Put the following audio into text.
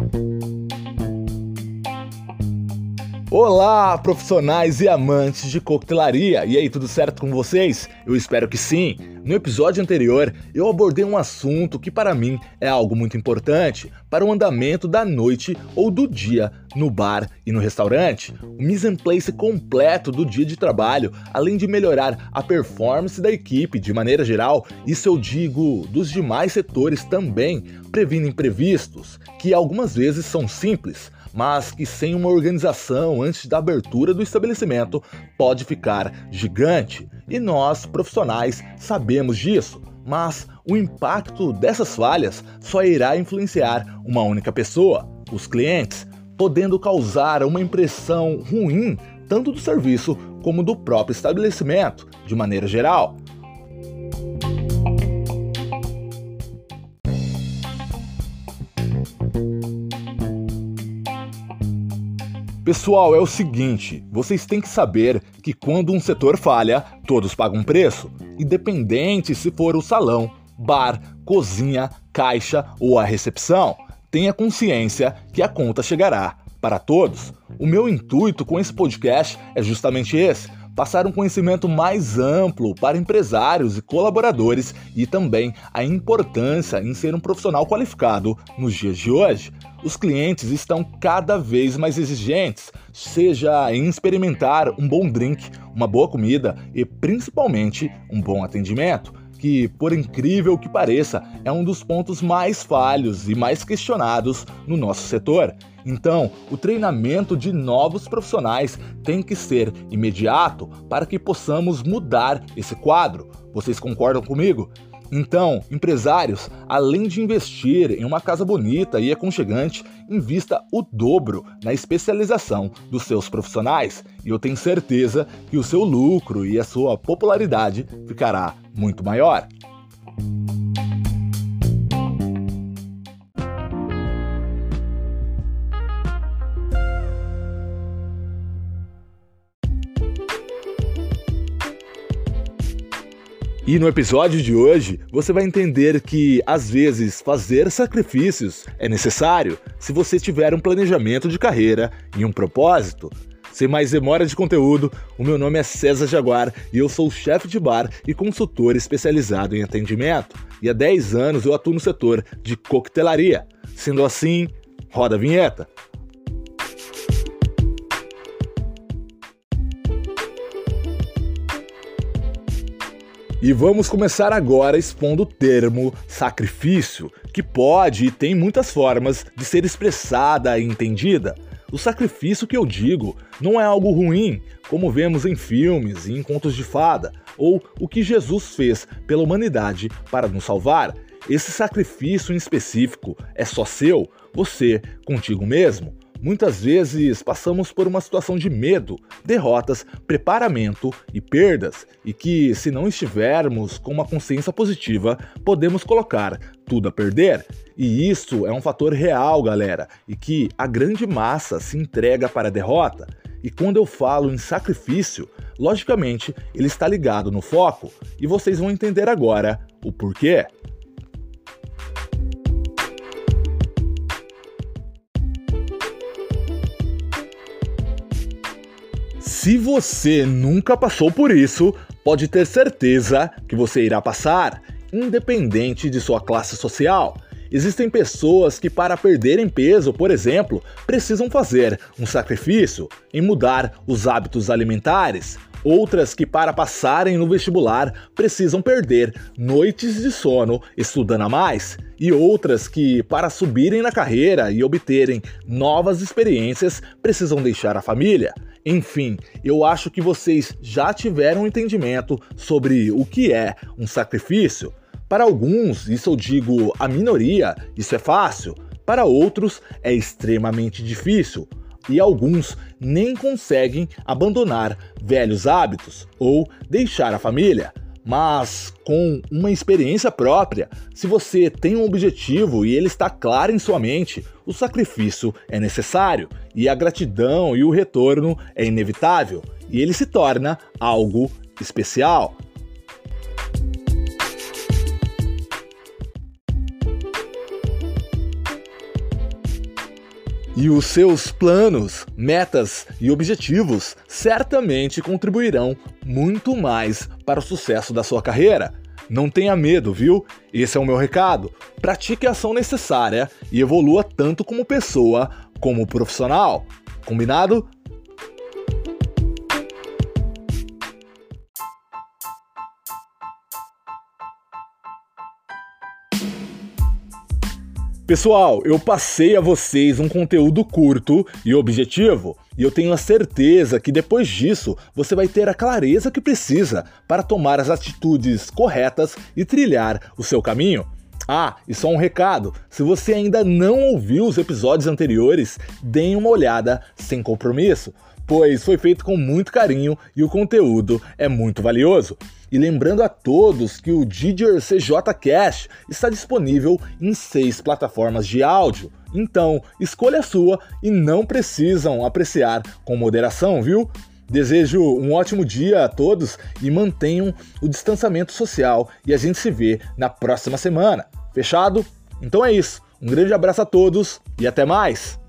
Bye. Olá, profissionais e amantes de coquetelaria! E aí, tudo certo com vocês? Eu espero que sim! No episódio anterior, eu abordei um assunto que para mim é algo muito importante para o andamento da noite ou do dia no bar e no restaurante. O mise en place completo do dia de trabalho, além de melhorar a performance da equipe de maneira geral, isso eu digo dos demais setores também, previno imprevistos, que algumas vezes são simples mas que sem uma organização antes da abertura do estabelecimento pode ficar gigante. E nós, profissionais, sabemos disso. Mas o impacto dessas falhas só irá influenciar uma única pessoa, os clientes, podendo causar uma impressão ruim tanto do serviço como do próprio estabelecimento, de maneira geral. Pessoal, é o seguinte: vocês têm que saber que quando um setor falha, todos pagam preço, independente se for o salão, bar, cozinha, caixa ou a recepção. Tenha consciência que a conta chegará para todos. O meu intuito com esse podcast é justamente esse passar um conhecimento mais amplo para empresários e colaboradores e também a importância em ser um profissional qualificado nos dias de hoje. Os clientes estão cada vez mais exigentes, seja em experimentar um bom drink, uma boa comida e principalmente um bom atendimento que, por incrível que pareça, é um dos pontos mais falhos e mais questionados no nosso setor. Então, o treinamento de novos profissionais tem que ser imediato para que possamos mudar esse quadro. Vocês concordam comigo? Então, empresários, além de investir em uma casa bonita e aconchegante, invista o dobro na especialização dos seus profissionais e eu tenho certeza que o seu lucro e a sua popularidade ficará muito maior. E no episódio de hoje, você vai entender que às vezes fazer sacrifícios é necessário se você tiver um planejamento de carreira e um propósito. Sem mais demora de conteúdo, o meu nome é César Jaguar e eu sou chefe de bar e consultor especializado em atendimento. E há 10 anos eu atuo no setor de coquetelaria. Sendo assim, roda a vinheta. E vamos começar agora expondo o termo sacrifício, que pode e tem muitas formas de ser expressada e entendida. O sacrifício que eu digo não é algo ruim, como vemos em filmes e em contos de fada, ou o que Jesus fez pela humanidade para nos salvar. Esse sacrifício em específico é só seu, você, contigo mesmo. Muitas vezes passamos por uma situação de medo, derrotas, preparamento e perdas, e que, se não estivermos com uma consciência positiva, podemos colocar tudo a perder. E isso é um fator real, galera, e que a grande massa se entrega para a derrota. E quando eu falo em sacrifício, logicamente ele está ligado no foco, e vocês vão entender agora o porquê. Se você nunca passou por isso, pode ter certeza que você irá passar, independente de sua classe social. Existem pessoas que, para perderem peso, por exemplo, precisam fazer um sacrifício em mudar os hábitos alimentares. Outras que, para passarem no vestibular, precisam perder noites de sono estudando a mais. E outras que, para subirem na carreira e obterem novas experiências, precisam deixar a família. Enfim, eu acho que vocês já tiveram um entendimento sobre o que é um sacrifício. Para alguns, isso eu digo a minoria, isso é fácil. Para outros, é extremamente difícil. E alguns nem conseguem abandonar velhos hábitos ou deixar a família mas com uma experiência própria. Se você tem um objetivo e ele está claro em sua mente, o sacrifício é necessário e a gratidão e o retorno é inevitável e ele se torna algo especial. E os seus planos, metas e objetivos certamente contribuirão muito mais para o sucesso da sua carreira. Não tenha medo, viu? Esse é o meu recado. Pratique a ação necessária e evolua tanto como pessoa como profissional. Combinado? Pessoal, eu passei a vocês um conteúdo curto e objetivo, e eu tenho a certeza que depois disso você vai ter a clareza que precisa para tomar as atitudes corretas e trilhar o seu caminho. Ah, e só um recado: se você ainda não ouviu os episódios anteriores, deem uma olhada sem compromisso, pois foi feito com muito carinho e o conteúdo é muito valioso. E lembrando a todos que o Didier CJ Cash está disponível em seis plataformas de áudio. Então, escolha a sua e não precisam apreciar com moderação, viu? Desejo um ótimo dia a todos e mantenham o distanciamento social e a gente se vê na próxima semana. Fechado? Então é isso. Um grande abraço a todos e até mais!